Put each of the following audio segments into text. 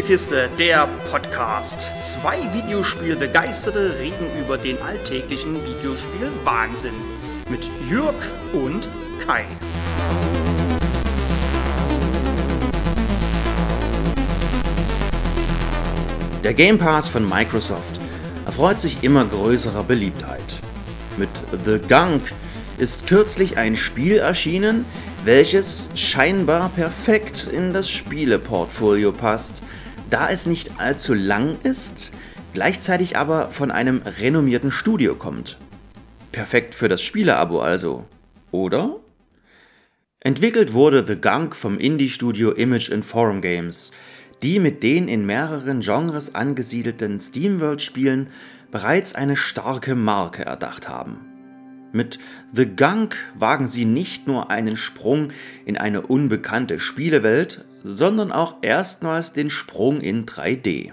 Spielekiste, der Podcast. Zwei Videospielbegeisterte reden über den alltäglichen Videospiel-Wahnsinn. Mit Jürg und Kai. Der Game Pass von Microsoft erfreut sich immer größerer Beliebtheit. Mit The Gunk ist kürzlich ein Spiel erschienen, welches scheinbar perfekt in das Spieleportfolio passt, da es nicht allzu lang ist, gleichzeitig aber von einem renommierten Studio kommt. Perfekt für das Spieleabo also, oder? Entwickelt wurde The Gunk vom Indie-Studio Image and Forum Games, die mit den in mehreren Genres angesiedelten SteamWorld-Spielen bereits eine starke Marke erdacht haben. Mit The Gunk wagen sie nicht nur einen Sprung in eine unbekannte Spielewelt, sondern auch erstmals den Sprung in 3D.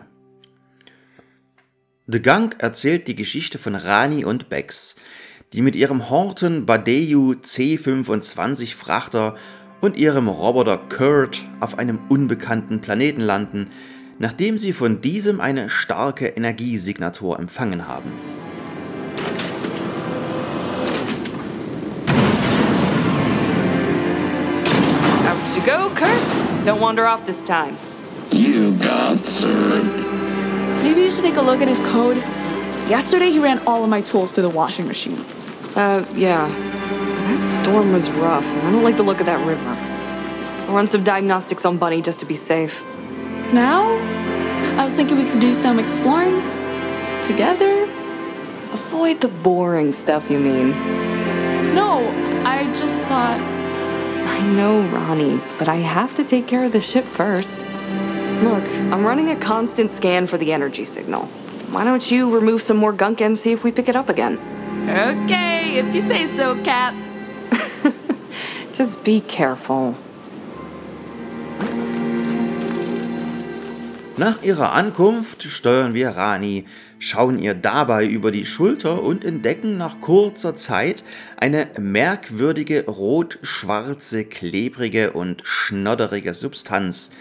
The Gunk erzählt die Geschichte von Rani und Bex, die mit ihrem Horton Badeyu C25 Frachter und ihrem Roboter Kurt auf einem unbekannten Planeten landen, nachdem sie von diesem eine starke Energiesignatur empfangen haben. Out you go, Kurt. Don't wander off this time. You got third. Maybe you should take a look at his code. Yesterday, he ran all of my tools through the washing machine. Uh, yeah. That storm was rough, and I don't like the look of that river. I'll run some diagnostics on Bunny just to be safe. Now? I was thinking we could do some exploring together. Avoid the boring stuff, you mean? No, I just thought. I know, Ronnie, but I have to take care of the ship first. Look, I'm running a constant scan for the energy signal. Why don't you remove some more gunk and see if we pick it up again? Okay, if you say so, Cap. Just be careful. Nach ihrer Ankunft steuern wir Rani, schauen ihr dabei über die Schulter und entdecken nach kurzer Zeit eine merkwürdige rot-schwarze, klebrige und schnodderige Substanz,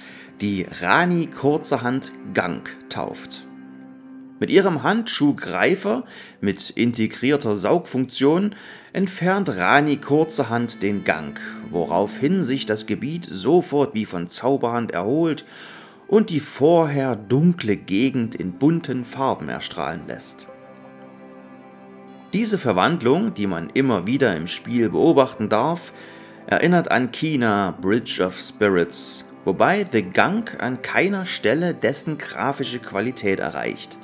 die Rani kurzerhand Gang tauft. Mit ihrem Handschuhgreifer mit integrierter Saugfunktion entfernt Rani kurzerhand den Gang, woraufhin sich das Gebiet sofort wie von Zauberhand erholt und die vorher dunkle Gegend in bunten Farben erstrahlen lässt. Diese Verwandlung, die man immer wieder im Spiel beobachten darf, erinnert an Kina Bridge of Spirits, wobei The Gunk an keiner Stelle dessen grafische Qualität erreicht.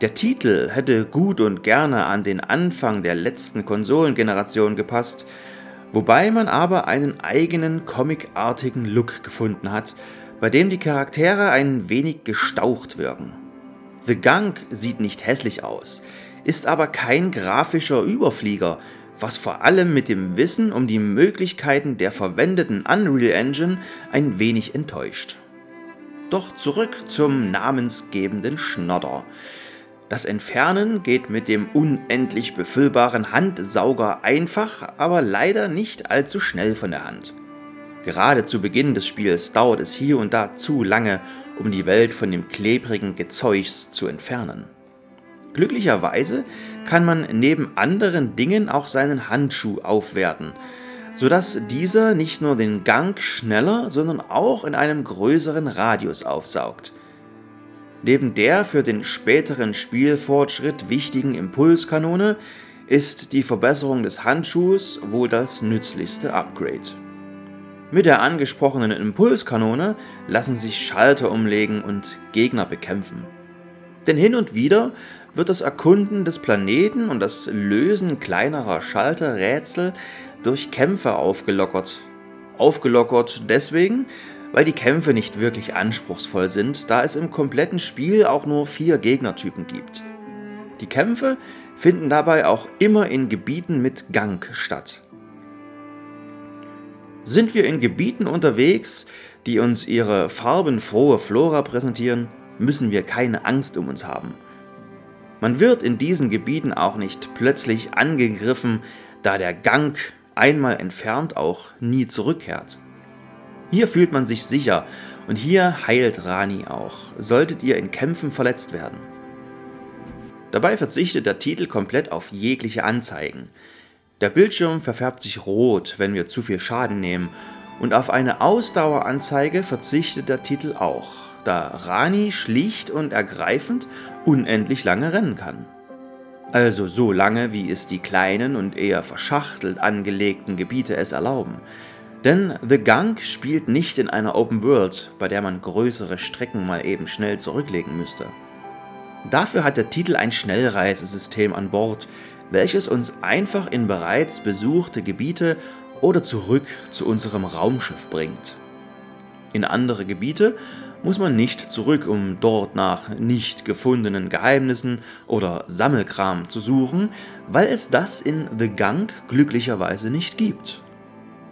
Der Titel hätte gut und gerne an den Anfang der letzten Konsolengeneration gepasst, wobei man aber einen eigenen comicartigen Look gefunden hat, bei dem die Charaktere ein wenig gestaucht wirken. The Gunk sieht nicht hässlich aus, ist aber kein grafischer Überflieger, was vor allem mit dem Wissen um die Möglichkeiten der verwendeten Unreal Engine ein wenig enttäuscht. Doch zurück zum namensgebenden Schnodder. Das Entfernen geht mit dem unendlich befüllbaren Handsauger einfach, aber leider nicht allzu schnell von der Hand. Gerade zu Beginn des Spiels dauert es hier und da zu lange, um die Welt von dem klebrigen Gezeugs zu entfernen. Glücklicherweise kann man neben anderen Dingen auch seinen Handschuh aufwerten, sodass dieser nicht nur den Gang schneller, sondern auch in einem größeren Radius aufsaugt. Neben der für den späteren Spielfortschritt wichtigen Impulskanone ist die Verbesserung des Handschuhs wohl das nützlichste Upgrade. Mit der angesprochenen Impulskanone lassen sich Schalter umlegen und Gegner bekämpfen. Denn hin und wieder wird das Erkunden des Planeten und das Lösen kleinerer Schalterrätsel durch Kämpfe aufgelockert. Aufgelockert deswegen, weil die Kämpfe nicht wirklich anspruchsvoll sind, da es im kompletten Spiel auch nur vier Gegnertypen gibt. Die Kämpfe finden dabei auch immer in Gebieten mit Gang statt. Sind wir in Gebieten unterwegs, die uns ihre farbenfrohe Flora präsentieren, müssen wir keine Angst um uns haben. Man wird in diesen Gebieten auch nicht plötzlich angegriffen, da der Gang einmal entfernt auch nie zurückkehrt. Hier fühlt man sich sicher und hier heilt Rani auch, solltet ihr in Kämpfen verletzt werden. Dabei verzichtet der Titel komplett auf jegliche Anzeigen. Der Bildschirm verfärbt sich rot, wenn wir zu viel Schaden nehmen, und auf eine Ausdaueranzeige verzichtet der Titel auch, da Rani schlicht und ergreifend unendlich lange rennen kann. Also so lange, wie es die kleinen und eher verschachtelt angelegten Gebiete es erlauben. Denn The Gunk spielt nicht in einer Open World, bei der man größere Strecken mal eben schnell zurücklegen müsste. Dafür hat der Titel ein Schnellreisesystem an Bord, welches uns einfach in bereits besuchte Gebiete oder zurück zu unserem Raumschiff bringt. In andere Gebiete muss man nicht zurück, um dort nach nicht gefundenen Geheimnissen oder Sammelkram zu suchen, weil es das in The Gunk glücklicherweise nicht gibt.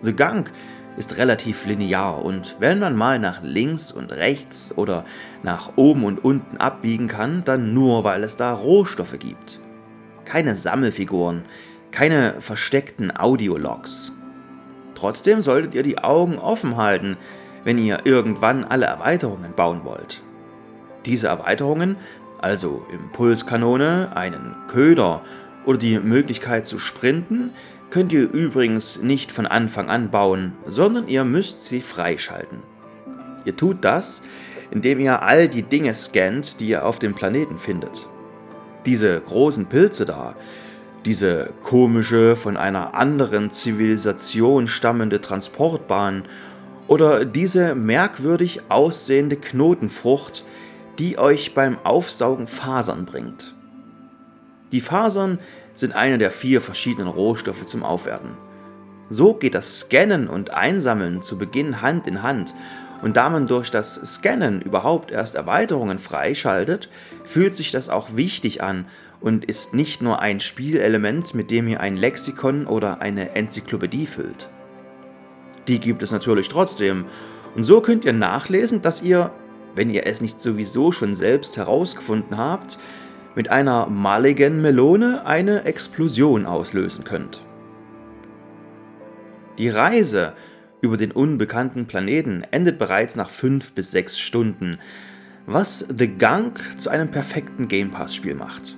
The Gunk ist relativ linear und wenn man mal nach links und rechts oder nach oben und unten abbiegen kann, dann nur weil es da Rohstoffe gibt. Keine Sammelfiguren, keine versteckten Audiologs. Trotzdem solltet ihr die Augen offen halten, wenn ihr irgendwann alle Erweiterungen bauen wollt. Diese Erweiterungen, also Impulskanone, einen Köder oder die Möglichkeit zu sprinten, könnt ihr übrigens nicht von Anfang an bauen, sondern ihr müsst sie freischalten. Ihr tut das, indem ihr all die Dinge scannt, die ihr auf dem Planeten findet. Diese großen Pilze da, diese komische, von einer anderen Zivilisation stammende Transportbahn oder diese merkwürdig aussehende Knotenfrucht, die euch beim Aufsaugen Fasern bringt. Die Fasern sind eine der vier verschiedenen Rohstoffe zum Aufwerten. So geht das Scannen und Einsammeln zu Beginn Hand in Hand und da man durch das Scannen überhaupt erst Erweiterungen freischaltet, fühlt sich das auch wichtig an und ist nicht nur ein Spielelement, mit dem ihr ein Lexikon oder eine Enzyklopädie füllt. Die gibt es natürlich trotzdem und so könnt ihr nachlesen, dass ihr, wenn ihr es nicht sowieso schon selbst herausgefunden habt, mit einer Mulligan-Melone eine Explosion auslösen könnt. Die Reise über den unbekannten Planeten endet bereits nach 5 bis 6 Stunden, was The Gunk zu einem perfekten Game Pass-Spiel macht.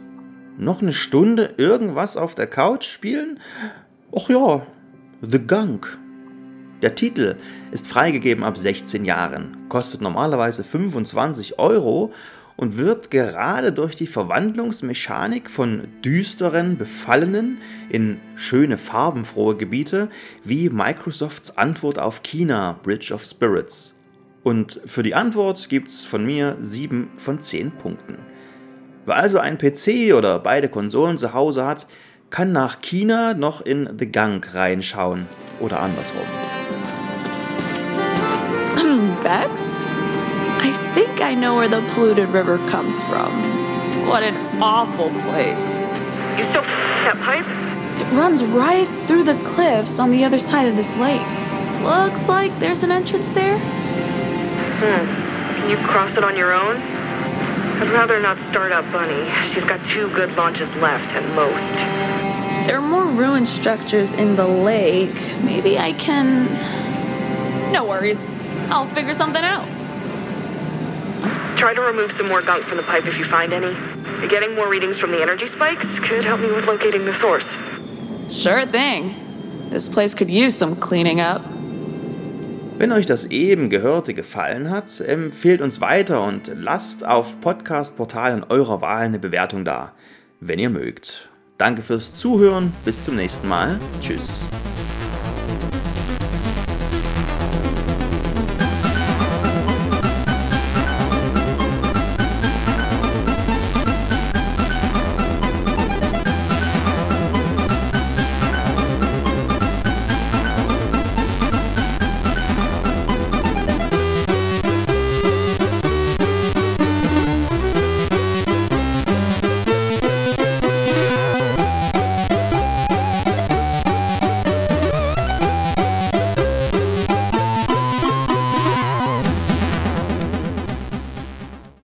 Noch eine Stunde irgendwas auf der Couch spielen? Och ja, The Gunk. Der Titel ist freigegeben ab 16 Jahren, kostet normalerweise 25 Euro und wird gerade durch die Verwandlungsmechanik von düsteren, befallenen in schöne, farbenfrohe Gebiete wie Microsofts Antwort auf China, Bridge of Spirits. Und für die Antwort gibt's von mir 7 von 10 Punkten. Wer also einen PC oder beide Konsolen zu Hause hat, kann nach China noch in The Gunk reinschauen oder andersrum. Bex? I think I know where the polluted river comes from. What an awful place. You still that pipe? It runs right through the cliffs on the other side of this lake. Looks like there's an entrance there. Hmm. Can you cross it on your own? I'd rather not start up Bunny. She's got two good launches left at most. There are more ruined structures in the lake. Maybe I can. No worries. I'll figure something out. Try to remove some more gunk from the pipe if you find any. Getting more readings from the energy spikes could help me with locating the source. Sure thing. This place could use some cleaning up. Wenn euch das eben Gehörte gefallen hat, empfehlt uns weiter und lasst auf Podcast-Portalen eurer Wahl eine Bewertung da, wenn ihr mögt. Danke fürs Zuhören, bis zum nächsten Mal. Tschüss.